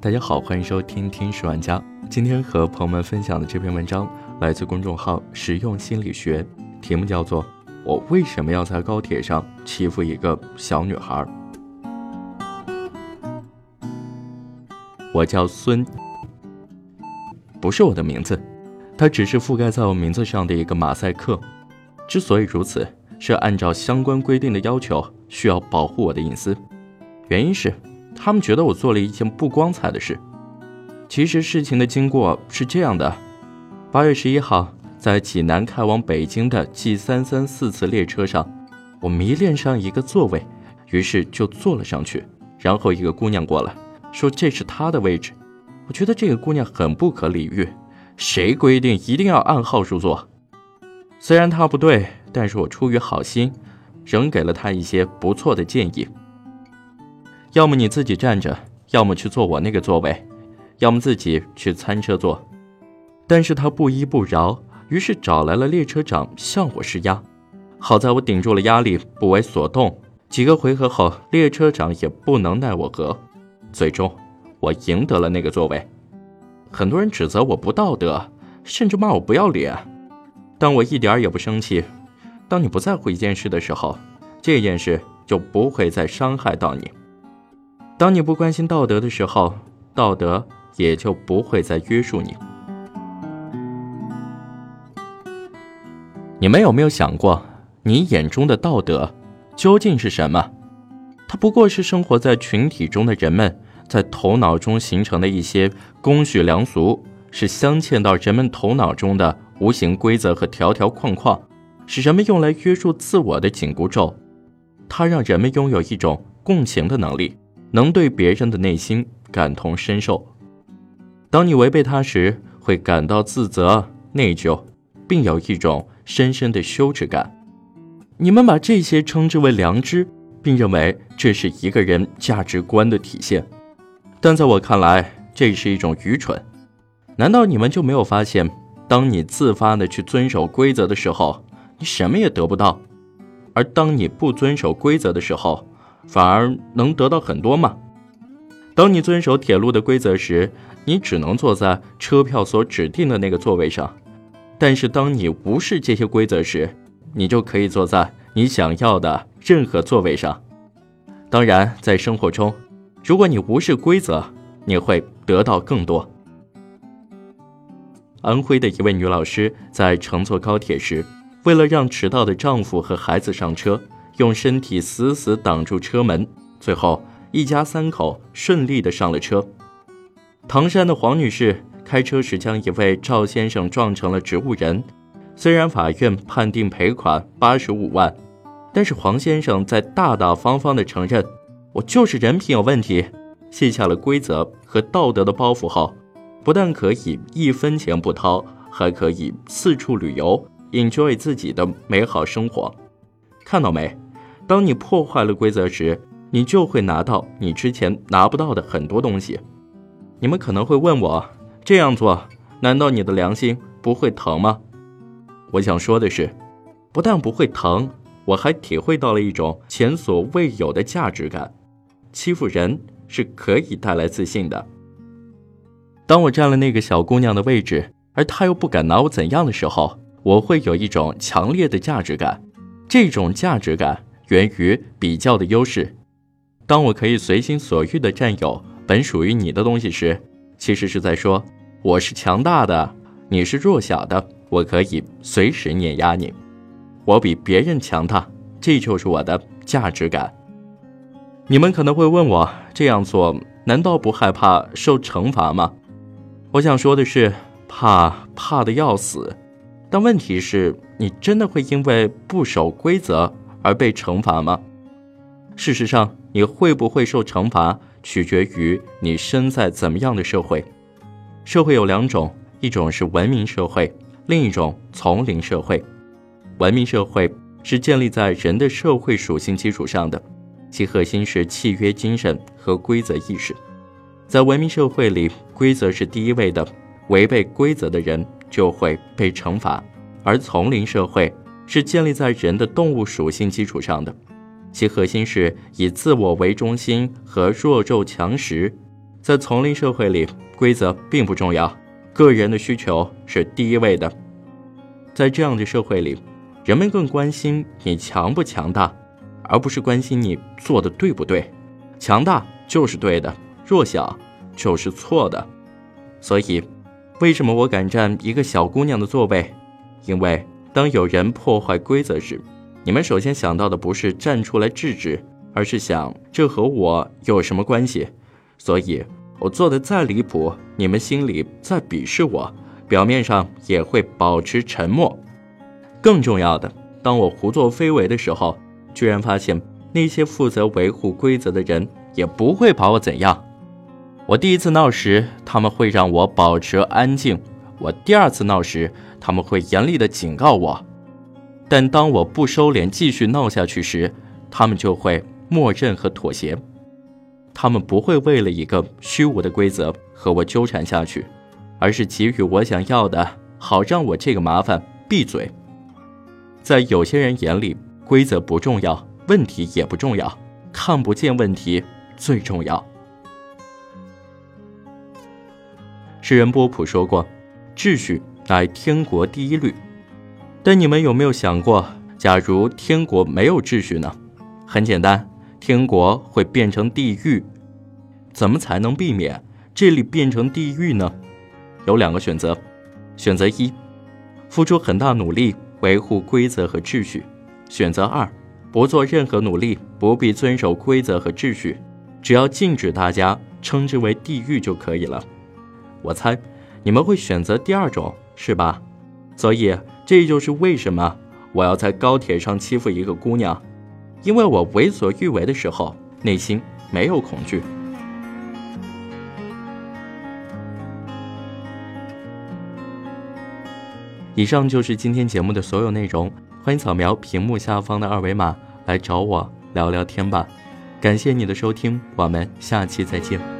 大家好，欢迎收听《听十万家》。今天和朋友们分享的这篇文章来自公众号“实用心理学”，题目叫做《我为什么要在高铁上欺负一个小女孩》。我叫孙，不是我的名字，它只是覆盖在我名字上的一个马赛克。之所以如此，是按照相关规定的要求，需要保护我的隐私。原因是，他们觉得我做了一件不光彩的事。其实事情的经过是这样的：八月十一号，在济南开往北京的 G 三三四次列车上，我迷恋上一个座位，于是就坐了上去。然后一个姑娘过来，说这是她的位置。我觉得这个姑娘很不可理喻，谁规定一定要按号入座？虽然她不对，但是我出于好心，仍给了她一些不错的建议。要么你自己站着，要么去坐我那个座位，要么自己去餐车坐。但是他不依不饶，于是找来了列车长向我施压。好在我顶住了压力，不为所动。几个回合后，列车长也不能奈我何，最终我赢得了那个座位。很多人指责我不道德，甚至骂我不要脸，但我一点也不生气。当你不在乎一件事的时候，这件事就不会再伤害到你。当你不关心道德的时候，道德也就不会再约束你。你们有没有想过，你眼中的道德究竟是什么？它不过是生活在群体中的人们在头脑中形成的一些公序良俗，是镶嵌到人们头脑中的无形规则和条条框框，是人们用来约束自我的紧箍咒。它让人们拥有一种共情的能力。能对别人的内心感同身受。当你违背他时，会感到自责、内疚，并有一种深深的羞耻感。你们把这些称之为良知，并认为这是一个人价值观的体现。但在我看来，这是一种愚蠢。难道你们就没有发现，当你自发的去遵守规则的时候，你什么也得不到；而当你不遵守规则的时候，反而能得到很多吗？当你遵守铁路的规则时，你只能坐在车票所指定的那个座位上；但是当你无视这些规则时，你就可以坐在你想要的任何座位上。当然，在生活中，如果你无视规则，你会得到更多。安徽的一位女老师在乘坐高铁时，为了让迟到的丈夫和孩子上车。用身体死死挡住车门，最后一家三口顺利的上了车。唐山的黄女士开车时将一位赵先生撞成了植物人，虽然法院判定赔款八十五万，但是黄先生在大大方方的承认，我就是人品有问题。卸下了规则和道德的包袱后，不但可以一分钱不掏，还可以四处旅游，enjoy 自己的美好生活。看到没？当你破坏了规则时，你就会拿到你之前拿不到的很多东西。你们可能会问我，这样做难道你的良心不会疼吗？我想说的是，不但不会疼，我还体会到了一种前所未有的价值感。欺负人是可以带来自信的。当我占了那个小姑娘的位置，而她又不敢拿我怎样的时候，我会有一种强烈的价值感。这种价值感。源于比较的优势。当我可以随心所欲地占有本属于你的东西时，其实是在说我是强大的，你是弱小的。我可以随时碾压你，我比别人强大，这就是我的价值感。你们可能会问我，这样做难道不害怕受惩罚吗？我想说的是，怕怕的要死。但问题是，你真的会因为不守规则？而被惩罚吗？事实上，你会不会受惩罚，取决于你身在怎么样的社会。社会有两种，一种是文明社会，另一种丛林社会。文明社会是建立在人的社会属性基础上的，其核心是契约精神和规则意识。在文明社会里，规则是第一位的，违背规则的人就会被惩罚，而丛林社会。是建立在人的动物属性基础上的，其核心是以自我为中心和弱肉强食。在丛林社会里，规则并不重要，个人的需求是第一位的。在这样的社会里，人们更关心你强不强大，而不是关心你做的对不对。强大就是对的，弱小就是错的。所以，为什么我敢占一个小姑娘的座位？因为当有人破坏规则时，你们首先想到的不是站出来制止，而是想这和我有什么关系？所以，我做的再离谱，你们心里再鄙视我。表面上也会保持沉默。更重要的，当我胡作非为的时候，居然发现那些负责维护规则的人也不会把我怎样。我第一次闹时，他们会让我保持安静；我第二次闹时，他们会严厉的警告我。但当我不收敛，继续闹下去时，他们就会默认和妥协。他们不会为了一个虚无的规则和我纠缠下去。而是给予我想要的，好让我这个麻烦闭嘴。在有些人眼里，规则不重要，问题也不重要，看不见问题最重要。诗人波普说过：“秩序乃天国第一律。”但你们有没有想过，假如天国没有秩序呢？很简单，天国会变成地狱。怎么才能避免这里变成地狱呢？有两个选择，选择一，付出很大努力维护规则和秩序；选择二，不做任何努力，不必遵守规则和秩序，只要禁止大家称之为地狱就可以了。我猜你们会选择第二种，是吧？所以这就是为什么我要在高铁上欺负一个姑娘，因为我为所欲为的时候，内心没有恐惧。以上就是今天节目的所有内容，欢迎扫描屏幕下方的二维码来找我聊聊天吧。感谢你的收听，我们下期再见。